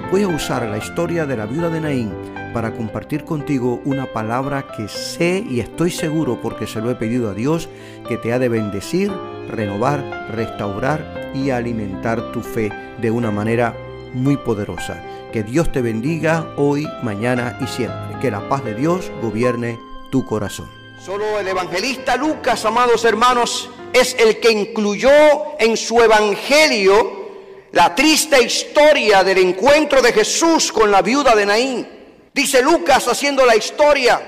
Voy a usar la historia de la viuda de Naín para compartir contigo una palabra que sé y estoy seguro porque se lo he pedido a Dios que te ha de bendecir, renovar, restaurar y alimentar tu fe de una manera muy poderosa. Que Dios te bendiga hoy, mañana y siempre. Que la paz de Dios gobierne tu corazón. Solo el evangelista Lucas, amados hermanos, es el que incluyó en su evangelio la triste historia del encuentro de Jesús con la viuda de Naín. Dice Lucas haciendo la historia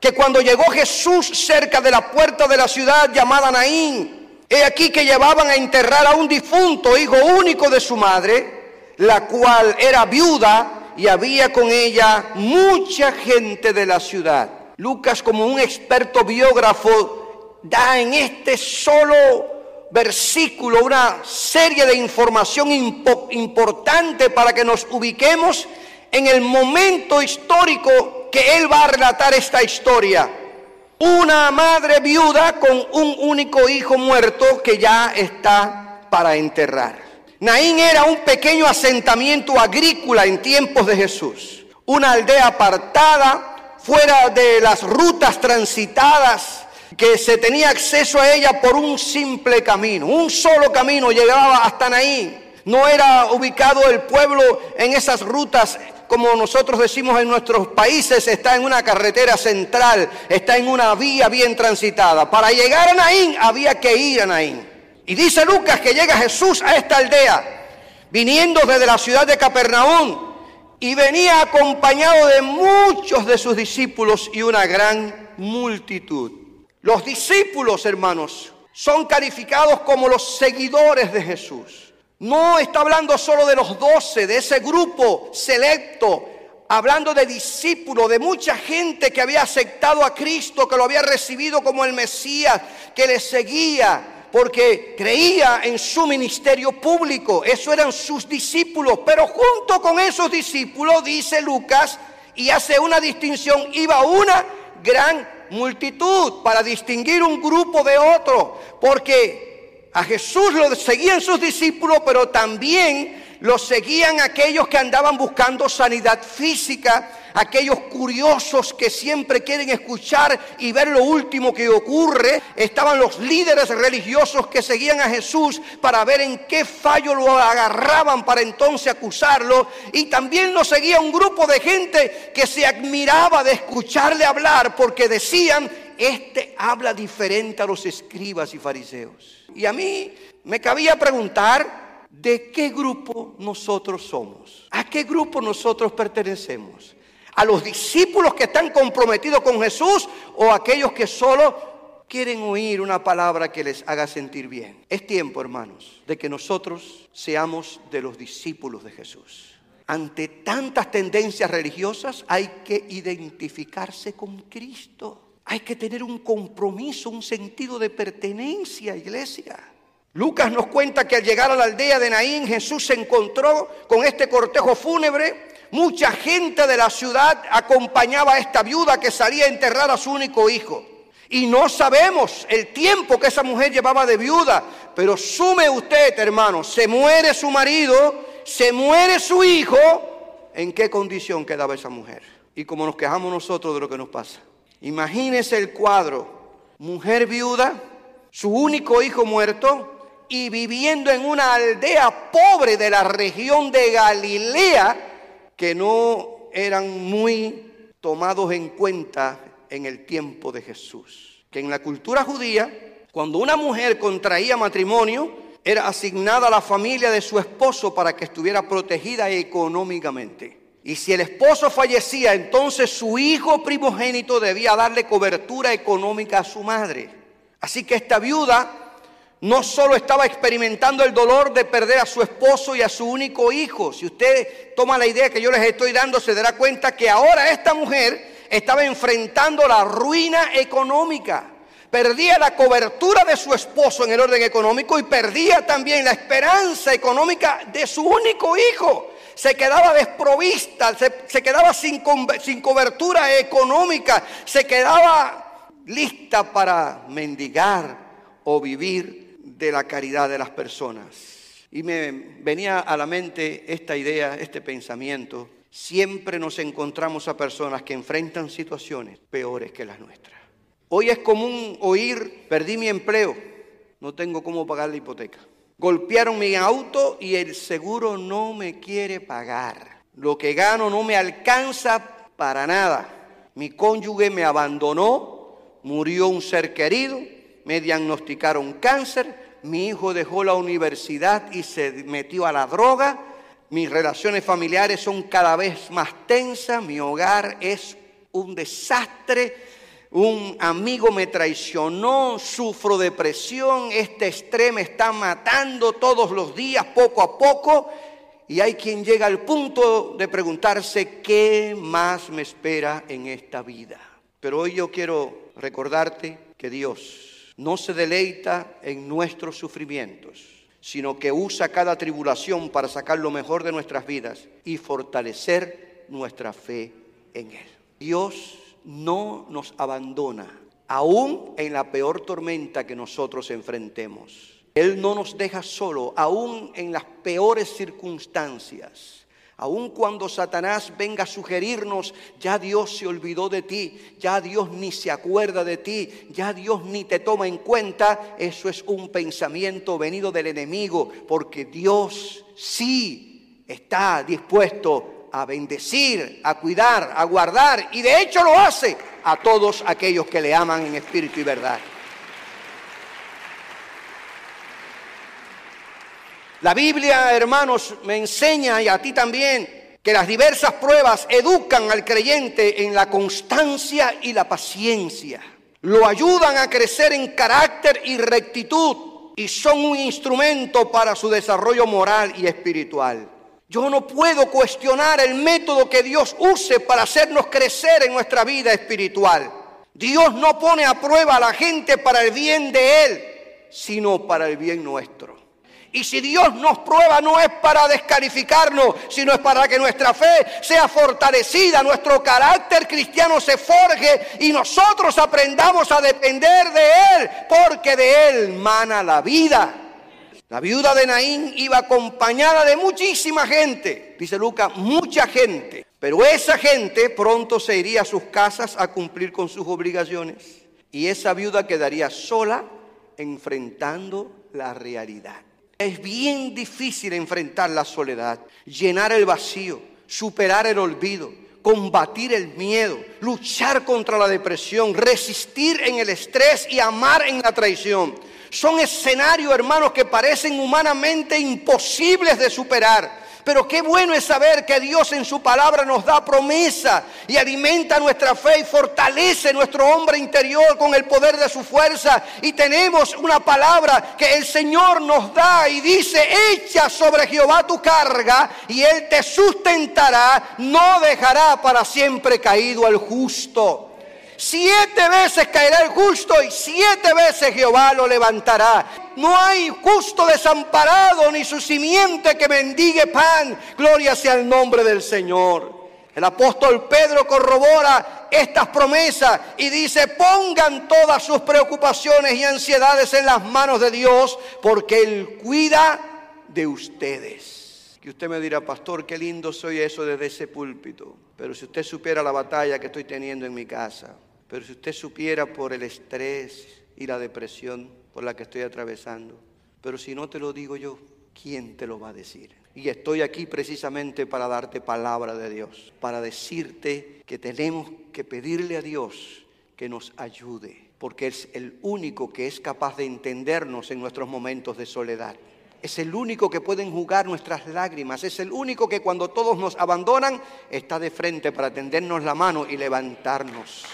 que cuando llegó Jesús cerca de la puerta de la ciudad llamada Naín, he aquí que llevaban a enterrar a un difunto hijo único de su madre, la cual era viuda y había con ella mucha gente de la ciudad. Lucas como un experto biógrafo da en este solo versículo una serie de información importante para que nos ubiquemos en el momento histórico que él va a relatar esta historia. Una madre viuda con un único hijo muerto que ya está para enterrar. Naín era un pequeño asentamiento agrícola en tiempos de Jesús, una aldea apartada, fuera de las rutas transitadas, que se tenía acceso a ella por un simple camino. Un solo camino llegaba hasta Naín. No era ubicado el pueblo en esas rutas como nosotros decimos en nuestros países, está en una carretera central, está en una vía bien transitada. Para llegar a Naín había que ir a Naín. Y dice Lucas que llega Jesús a esta aldea, viniendo desde la ciudad de Capernaum, y venía acompañado de muchos de sus discípulos y una gran multitud. Los discípulos, hermanos, son calificados como los seguidores de Jesús. No está hablando solo de los doce, de ese grupo selecto, hablando de discípulos, de mucha gente que había aceptado a Cristo, que lo había recibido como el Mesías, que le seguía, porque creía en su ministerio público. Eso eran sus discípulos. Pero junto con esos discípulos, dice Lucas, y hace una distinción, iba una gran multitud para distinguir un grupo de otro. Porque a Jesús lo seguían sus discípulos, pero también lo seguían aquellos que andaban buscando sanidad física, aquellos curiosos que siempre quieren escuchar y ver lo último que ocurre. Estaban los líderes religiosos que seguían a Jesús para ver en qué fallo lo agarraban para entonces acusarlo. Y también lo seguía un grupo de gente que se admiraba de escucharle hablar porque decían, este habla diferente a los escribas y fariseos. Y a mí me cabía preguntar, ¿de qué grupo nosotros somos? ¿A qué grupo nosotros pertenecemos? A los discípulos que están comprometidos con Jesús o a aquellos que solo quieren oír una palabra que les haga sentir bien. Es tiempo, hermanos, de que nosotros seamos de los discípulos de Jesús. Ante tantas tendencias religiosas hay que identificarse con Cristo. Hay que tener un compromiso, un sentido de pertenencia, iglesia. Lucas nos cuenta que al llegar a la aldea de Naín, Jesús se encontró con este cortejo fúnebre Mucha gente de la ciudad acompañaba a esta viuda que salía a enterrar a su único hijo. Y no sabemos el tiempo que esa mujer llevaba de viuda, pero sume usted, hermano, se muere su marido, se muere su hijo, ¿en qué condición quedaba esa mujer? Y como nos quejamos nosotros de lo que nos pasa. Imagínese el cuadro, mujer viuda, su único hijo muerto y viviendo en una aldea pobre de la región de Galilea, que no eran muy tomados en cuenta en el tiempo de Jesús. Que en la cultura judía, cuando una mujer contraía matrimonio, era asignada a la familia de su esposo para que estuviera protegida económicamente. Y si el esposo fallecía, entonces su hijo primogénito debía darle cobertura económica a su madre. Así que esta viuda no solo estaba experimentando el dolor de perder a su esposo y a su único hijo. Si usted toma la idea que yo les estoy dando, se dará cuenta que ahora esta mujer estaba enfrentando la ruina económica. Perdía la cobertura de su esposo en el orden económico y perdía también la esperanza económica de su único hijo. Se quedaba desprovista, se, quedaba sin, sin cobertura económica, se quedaba lista para mendigar o vivir de la caridad de las personas. Y me venía a la mente esta idea, este pensamiento. Siempre nos encontramos a personas que enfrentan situaciones peores que las nuestras. Hoy es común oír, perdí mi empleo, no tengo cómo pagar la hipoteca. Golpearon mi auto y el seguro no me quiere pagar. Lo que gano no me alcanza para nada. Mi cónyuge me abandonó, murió un ser querido, me diagnosticaron cáncer, mi hijo dejó la universidad y se metió a la droga, mis relaciones familiares son cada vez más tensas, mi hogar es un desastre, un amigo me traicionó, sufro depresión, este estrés me está matando todos los días, poco a poco, y hay quien llega al punto de preguntarse, ¿qué más me espera en esta vida? Pero hoy yo quiero recordarte que Dios no se deleita en nuestros sufrimientos, sino que usa cada tribulación para sacar lo mejor de nuestras vidas y fortalecer nuestra fe en Él. Dios no nos abandona, aún en la peor tormenta que nosotros enfrentemos. Él no nos deja solo, aún en las peores circunstancias. Aun cuando Satanás venga a sugerirnos, ya Dios se olvidó de ti, ya Dios ni se acuerda de ti, ya Dios ni te toma en cuenta, eso es un pensamiento venido del enemigo, porque Dios sí está dispuesto a bendecir, a cuidar, a guardar, y de hecho lo hace a todos aquellos que le aman en espíritu y verdad. La Biblia, hermanos, me enseña y a ti también que las diversas pruebas educan al creyente en la constancia y la paciencia. Lo ayudan a crecer en carácter y rectitud y son un instrumento para su desarrollo moral y espiritual. Yo no puedo cuestionar el método que Dios use para hacernos crecer en nuestra vida espiritual. Dios no pone a prueba a la gente para el bien de Él, sino para el bien nuestro. Y si Dios nos prueba no es para descalificarnos, sino es para que nuestra fe sea fortalecida, nuestro carácter cristiano se forje y nosotros aprendamos a depender de Él, porque de Él mana la vida. La viuda de Naín iba acompañada de muchísima gente, dice Lucas, mucha gente. Pero esa gente pronto se iría a sus casas a cumplir con sus obligaciones. Y esa viuda quedaría sola enfrentando la realidad. Es bien difícil enfrentar la soledad, llenar el vacío, superar el olvido, combatir el miedo, luchar contra la depresión, resistir en el estrés y amar en la traición. Son escenarios, hermanos, que parecen humanamente imposibles de superar. Pero qué bueno es saber que Dios en su palabra nos da promesa y alimenta nuestra fe y fortalece nuestro hombre interior con el poder de su fuerza. Y tenemos una palabra que el Señor nos da y dice, echa sobre Jehová tu carga y Él te sustentará, no dejará para siempre caído al justo. Siete veces caerá el justo y siete veces Jehová lo levantará. No hay justo desamparado ni su simiente que mendigue pan. Gloria sea el nombre del Señor. El apóstol Pedro corrobora estas promesas y dice, pongan todas sus preocupaciones y ansiedades en las manos de Dios, porque Él cuida de ustedes. Que usted me dirá, pastor, qué lindo soy eso desde ese púlpito. Pero si usted supiera la batalla que estoy teniendo en mi casa, pero si usted supiera por el estrés y la depresión por la que estoy atravesando, pero si no te lo digo yo, ¿quién te lo va a decir? Y estoy aquí precisamente para darte palabra de Dios, para decirte que tenemos que pedirle a Dios que nos ayude, porque es el único que es capaz de entendernos en nuestros momentos de soledad. Es el único que puede enjugar nuestras lágrimas. Es el único que cuando todos nos abandonan está de frente para tendernos la mano y levantarnos.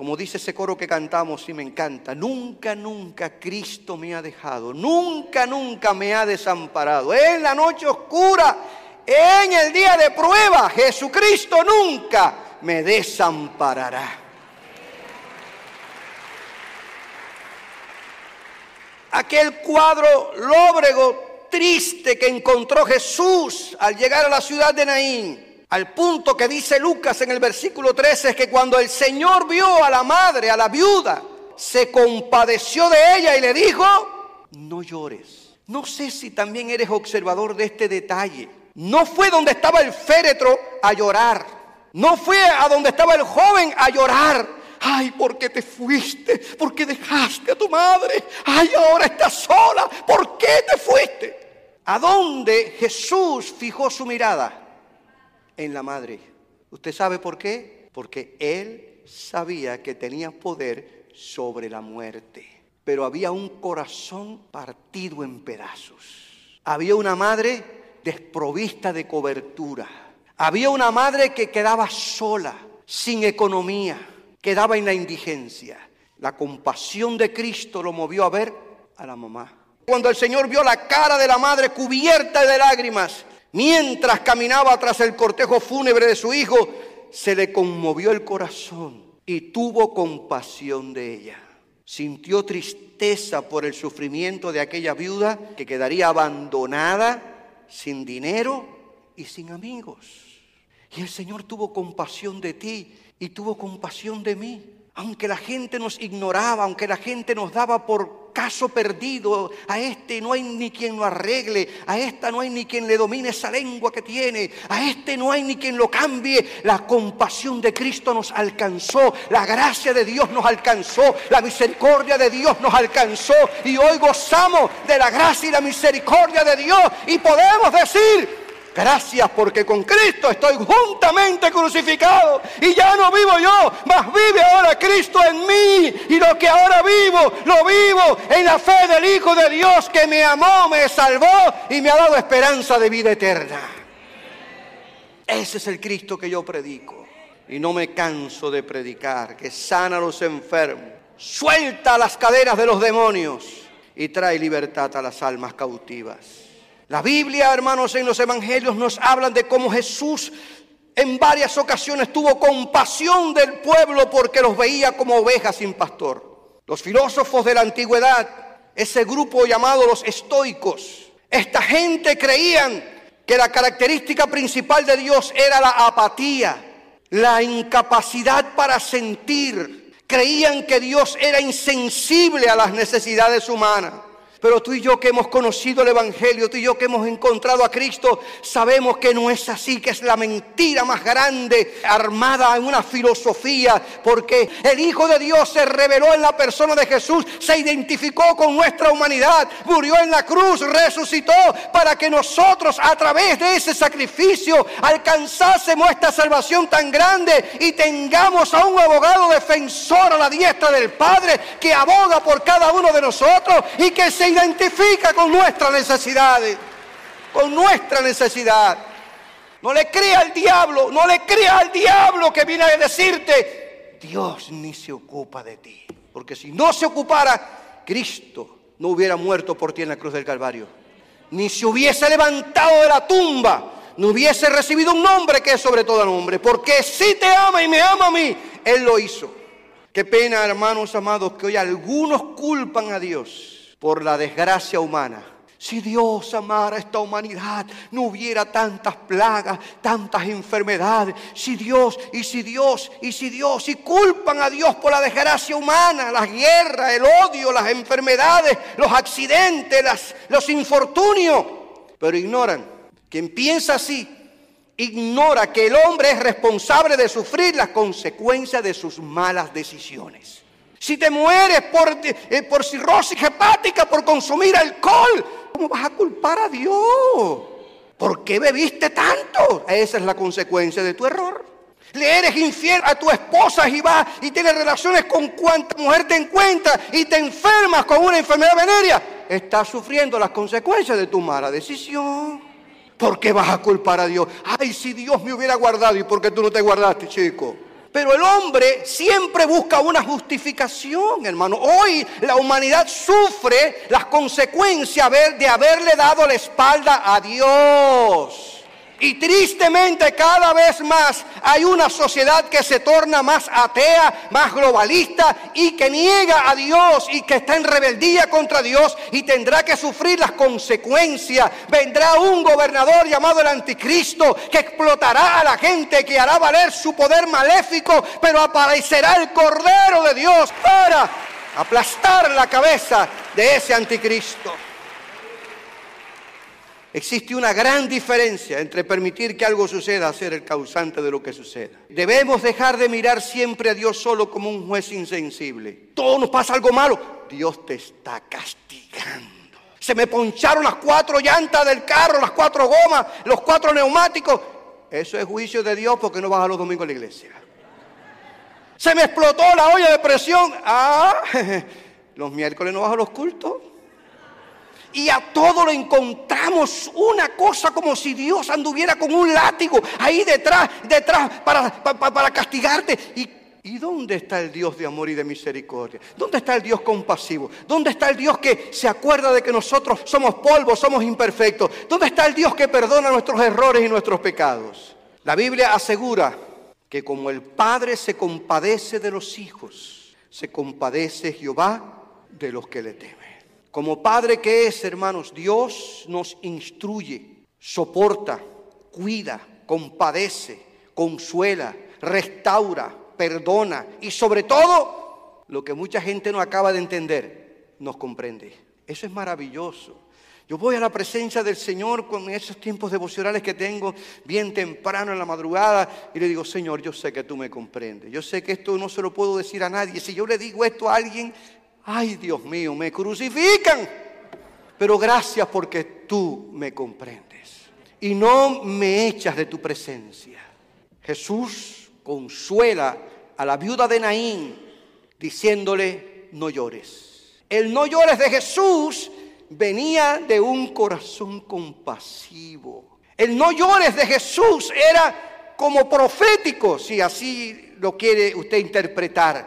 Como dice ese coro que cantamos y me encanta, nunca, nunca Cristo me ha dejado, nunca, nunca me ha desamparado. En la noche oscura, en el día de prueba, Jesucristo nunca me desamparará. Aquel cuadro lóbrego, triste que encontró Jesús al llegar a la ciudad de Naín al punto que dice Lucas en el versículo 13 es que cuando el Señor vio a la madre, a la viuda, se compadeció de ella y le dijo, no llores. No sé si también eres observador de este detalle. No fue donde estaba el féretro a llorar. No fue a donde estaba el joven a llorar. Ay, ¿por qué te fuiste? ¿Por qué dejaste a tu madre? Ay, ahora estás sola. ¿Por qué te fuiste? ¿A dónde Jesús fijó su mirada? En la madre. ¿Usted sabe por qué? Porque él sabía que tenía poder sobre la muerte. Pero había un corazón partido en pedazos. Había una madre desprovista de cobertura. Había una madre que quedaba sola, sin economía, quedaba en la indigencia. La compasión de Cristo lo movió a ver a la mamá. Cuando el Señor vio la cara de la madre cubierta de lágrimas, mientras caminaba tras el cortejo fúnebre de su hijo, se le conmovió el corazón y tuvo compasión de ella. Sintió tristeza por el sufrimiento de aquella viuda que quedaría abandonada, sin dinero y sin amigos. Y el Señor tuvo compasión de ti y tuvo compasión de mí. Aunque la gente nos ignoraba, aunque la gente nos daba por caso perdido, a este no hay ni quien lo arregle, a esta no hay ni quien le domine esa lengua que tiene, a este no hay ni quien lo cambie. La compasión de Cristo nos alcanzó, la gracia de Dios nos alcanzó, la misericordia de Dios nos alcanzó y hoy gozamos de la gracia y la misericordia de Dios y podemos decir, Gracias porque con Cristo estoy juntamente crucificado y ya no vivo yo, mas vive ahora Cristo en mí y lo que ahora vivo, lo vivo en la fe del Hijo de Dios que me amó, me salvó y me ha dado esperanza de vida eterna. Ese es el Cristo que yo predico y no me canso de predicar, que sana a los enfermos, suelta las cadenas de los demonios y trae libertad a las almas cautivas. La Biblia, hermanos, en los evangelios nos hablan de cómo Jesús en varias ocasiones tuvo compasión del pueblo porque los veía como ovejas sin pastor. Los filósofos de la antigüedad, ese grupo llamado los estoicos, esta gente creían que la característica principal de Dios era la apatía, la incapacidad para sentir. Creían que Dios era insensible a las necesidades humanas. Pero tú y yo que hemos conocido el Evangelio, tú y yo que hemos encontrado a Cristo, sabemos que no es así, que es la mentira más grande armada en una filosofía, porque el Hijo de Dios se reveló en la persona de Jesús, se identificó con nuestra humanidad, murió en la cruz, resucitó para que nosotros a través de ese sacrificio alcanzásemos esta salvación tan grande y tengamos a un abogado defensor a la diestra del Padre que aboga por cada uno de nosotros y que se identifica con nuestras necesidades, con nuestra necesidad. No le crea al diablo, no le crea al diablo que viene a decirte, Dios ni se ocupa de ti. Porque si no se ocupara, Cristo no hubiera muerto por ti en la cruz del Calvario. Ni se hubiese levantado de la tumba, no hubiese recibido un nombre que es sobre todo nombre. Porque si te ama y me ama a mí, Él lo hizo. Qué pena, hermanos amados, que hoy algunos culpan a Dios por la desgracia humana. Si Dios amara a esta humanidad, no hubiera tantas plagas, tantas enfermedades. Si Dios, y si Dios, y si Dios, y culpan a Dios por la desgracia humana, las guerras, el odio, las enfermedades, los accidentes, los infortunios. Pero ignoran, quien piensa así, ignora que el hombre es responsable de sufrir las consecuencias de sus malas decisiones. Si te mueres por, eh, por cirrosis hepática, por consumir alcohol, ¿cómo vas a culpar a Dios? ¿Por qué bebiste tanto? Esa es la consecuencia de tu error. Le eres infiel a tu esposa y vas y tienes relaciones con cuanta mujer te encuentras y te enfermas con una enfermedad venérea. Estás sufriendo las consecuencias de tu mala decisión. ¿Por qué vas a culpar a Dios? Ay, si Dios me hubiera guardado y por qué tú no te guardaste, chico. Pero el hombre siempre busca una justificación, hermano. Hoy la humanidad sufre las consecuencias de haberle dado la espalda a Dios. Y tristemente cada vez más hay una sociedad que se torna más atea, más globalista y que niega a Dios y que está en rebeldía contra Dios y tendrá que sufrir las consecuencias. Vendrá un gobernador llamado el anticristo que explotará a la gente, que hará valer su poder maléfico, pero aparecerá el Cordero de Dios para aplastar la cabeza de ese anticristo. Existe una gran diferencia entre permitir que algo suceda a ser el causante de lo que suceda. Debemos dejar de mirar siempre a Dios solo como un juez insensible. Todo nos pasa algo malo. Dios te está castigando. Se me poncharon las cuatro llantas del carro, las cuatro gomas, los cuatro neumáticos. Eso es juicio de Dios porque no vas a los domingos a la iglesia. Se me explotó la olla de presión. Ah, los miércoles no vas a los cultos. Y a todo le encontramos una cosa como si Dios anduviera con un látigo ahí detrás, detrás, para, para, castigarte. Y, ¿Y dónde está el Dios de amor y de misericordia? ¿Dónde está el Dios compasivo? ¿Dónde está el Dios que se acuerda de que nosotros somos polvo, somos imperfectos? ¿Dónde está el Dios que perdona nuestros errores y nuestros pecados? La Biblia asegura que como el Padre se compadece de los hijos, se compadece Jehová de los que le temen. Como Padre que es, hermanos, Dios nos instruye, soporta, cuida, compadece, consuela, restaura, perdona y sobre todo, lo que mucha gente no acaba de entender, nos comprende. Eso es maravilloso. Yo voy a la presencia del Señor con esos tiempos devocionales que tengo bien temprano en la madrugada y le digo, Señor, yo sé que tú me comprendes. Yo sé que esto no se lo puedo decir a nadie. Si yo le digo esto a alguien, ay Dios mío, me crucifican. Pero gracias porque tú me comprendes y no me echas de tu presencia. Jesús consuela a la viuda de Naín diciéndole, no llores. El no llores de Jesús venía de un corazón compasivo. El no llores de Jesús era como profético, si así lo quiere usted interpretar,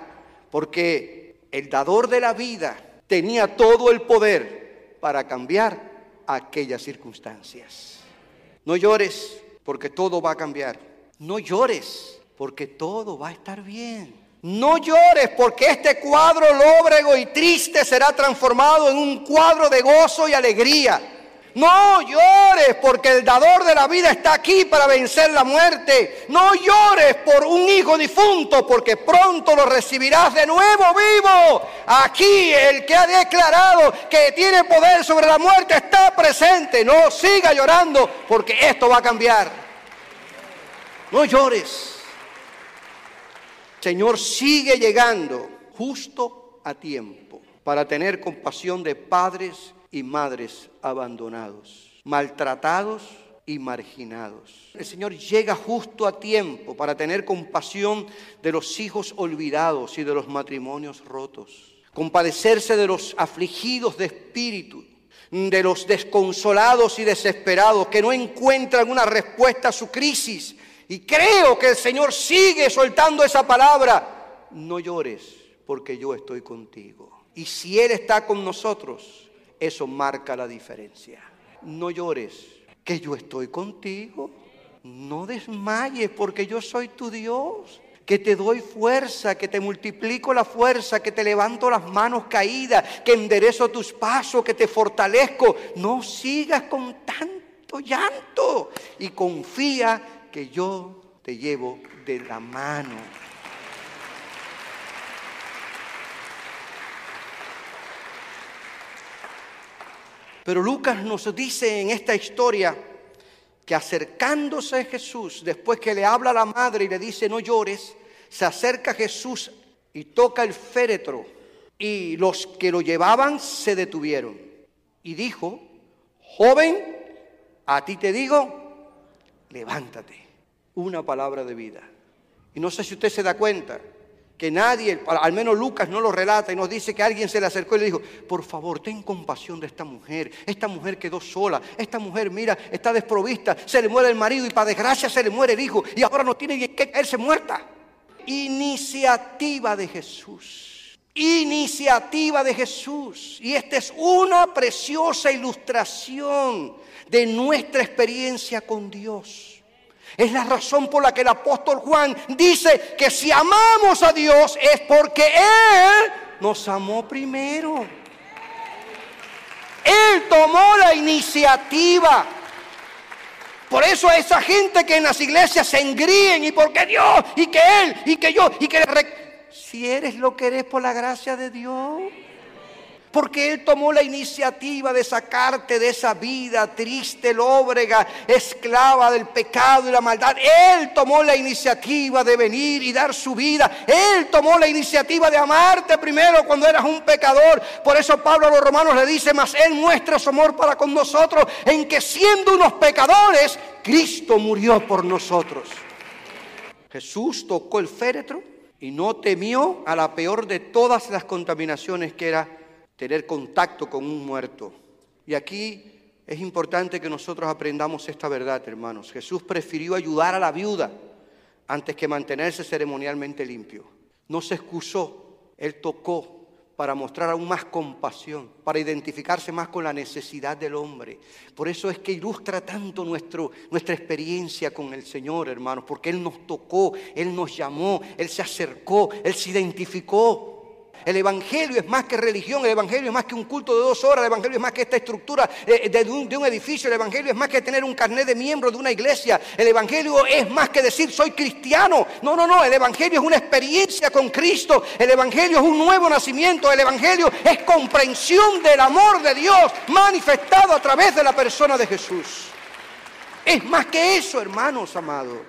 porque el dador de la vida, tenía todo el poder para cambiar aquellas circunstancias. No llores porque todo va a cambiar. No llores porque todo va a estar bien. No llores porque este cuadro lóbrego y triste será transformado en un cuadro de gozo y alegría. No llores porque el dador de la vida está aquí para vencer la muerte. No llores por un hijo difunto porque pronto lo recibirás de nuevo vivo. Aquí el que ha declarado que tiene poder sobre la muerte está presente. No siga llorando porque esto va a cambiar. No llores. Señor sigue llegando justo a tiempo para tener compasión de padres y madres abandonados, maltratados y marginados. El Señor llega justo a tiempo para tener compasión de los hijos olvidados y de los matrimonios rotos, compadecerse de los afligidos de espíritu, de los desconsolados y desesperados que no encuentran una respuesta a su crisis. Y creo que el Señor sigue soltando esa palabra. No llores porque yo estoy contigo. Y si Él está con nosotros, eso marca la diferencia. No llores, que yo estoy contigo. No desmayes porque yo soy tu Dios que te doy fuerza, que te multiplico la fuerza, que te levanto las manos caídas, que enderezo tus pasos, que te fortalezco. No sigas con tanto llanto y confía que yo te llevo de la mano. Pero Lucas nos dice en esta historia que acercándose a Jesús, después que le habla la madre y le dice no llores, se acerca Jesús y toca el féretro. Y los que lo llevaban se detuvieron. Y dijo, joven, a ti te digo, levántate. Una palabra de vida. Y no sé si usted se da cuenta, que nadie, al menos Lucas no lo relata y nos dice que alguien se le acercó y le dijo, por favor, ten compasión de esta mujer. Esta mujer quedó sola. Esta mujer, mira, está desprovista. Se le muere el marido y para desgracia se le muere el hijo y ahora no tiene que caerse muerta. Iniciativa de Jesús. Iniciativa de Jesús. Y esta es una preciosa ilustración de nuestra experiencia con Dios. Es la razón por la que el apóstol Juan dice que si amamos a Dios es porque Él nos amó primero. Él tomó la iniciativa. Por eso a esa gente que en las iglesias se engríen y porque Dios y que Él y que yo y que Si eres lo que eres por la gracia de Dios. Porque Él tomó la iniciativa de sacarte de esa vida triste, lóbrega, esclava del pecado y la maldad. Él tomó la iniciativa de venir y dar su vida. Él tomó la iniciativa de amarte primero cuando eras un pecador. Por eso Pablo a los romanos le dice, mas Él muestra su amor para con nosotros en que siendo unos pecadores, Cristo murió por nosotros. Jesús tocó el féretro y no temió a la peor de todas las contaminaciones que era tener contacto con un muerto. Y aquí es importante que nosotros aprendamos esta verdad, hermanos. Jesús prefirió ayudar a la viuda antes que mantenerse ceremonialmente limpio. No se excusó, él tocó para mostrar aún más compasión, para identificarse más con la necesidad del hombre. Por eso es que ilustra tanto nuestro, nuestra experiencia con el Señor, hermanos, porque Él nos tocó, Él nos llamó, Él se acercó, Él se identificó. El Evangelio es más que religión, el Evangelio es más que un culto de dos horas, el Evangelio es más que esta estructura eh, de un, de un edificio, el Evangelio es más que tener un carnet de miembro de una iglesia, el Evangelio es más que decir soy cristiano. No, no, no, el Evangelio es una experiencia con Cristo, el Evangelio es un nuevo nacimiento, el Evangelio es comprensión del amor de Dios manifestado a través de la persona de Jesús. Es más que eso, hermanos amados.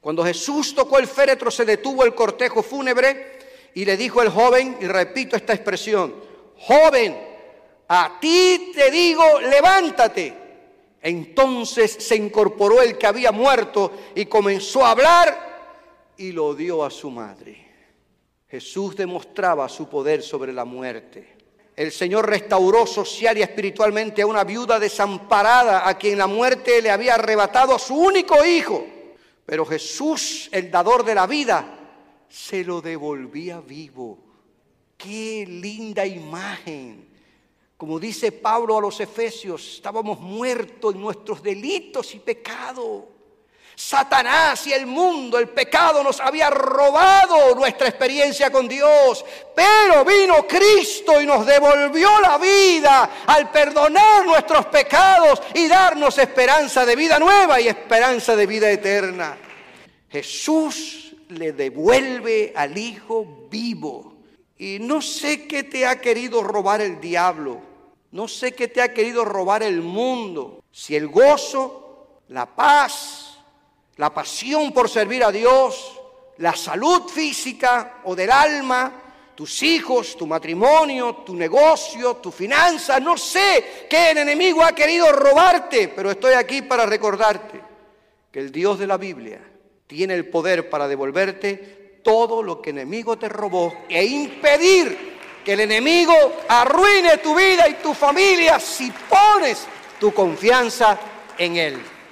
Cuando Jesús tocó el féretro se detuvo el cortejo fúnebre y le dijo el joven, y repito esta expresión, joven, a ti te digo, levántate. Entonces se incorporó el que había muerto y comenzó a hablar y lo dio a su madre. Jesús demostraba su poder sobre la muerte. El Señor restauró social y espiritualmente a una viuda desamparada a quien la muerte le había arrebatado a su único hijo. Pero Jesús, el dador de la vida, se lo devolvía vivo. Qué linda imagen. Como dice Pablo a los Efesios, estábamos muertos en nuestros delitos y pecados. Satanás y el mundo, el pecado nos había robado nuestra experiencia con Dios, pero vino Cristo y nos devolvió la vida al perdonar nuestros pecados y darnos esperanza de vida nueva y esperanza de vida eterna. Jesús le devuelve al Hijo vivo. Y no sé qué te ha querido robar el diablo. No sé qué te ha querido robar el mundo. Si el gozo, la paz, la pasión por servir a Dios, la salud física o del alma, tus hijos, tu matrimonio, tu negocio, tu finanza, no sé qué el enemigo ha querido robarte, pero estoy aquí para recordarte que el Dios de la Biblia tiene el poder para devolverte todo lo que el enemigo te robó e impedir que el enemigo arruine tu vida y tu familia si pones tu confianza en Él.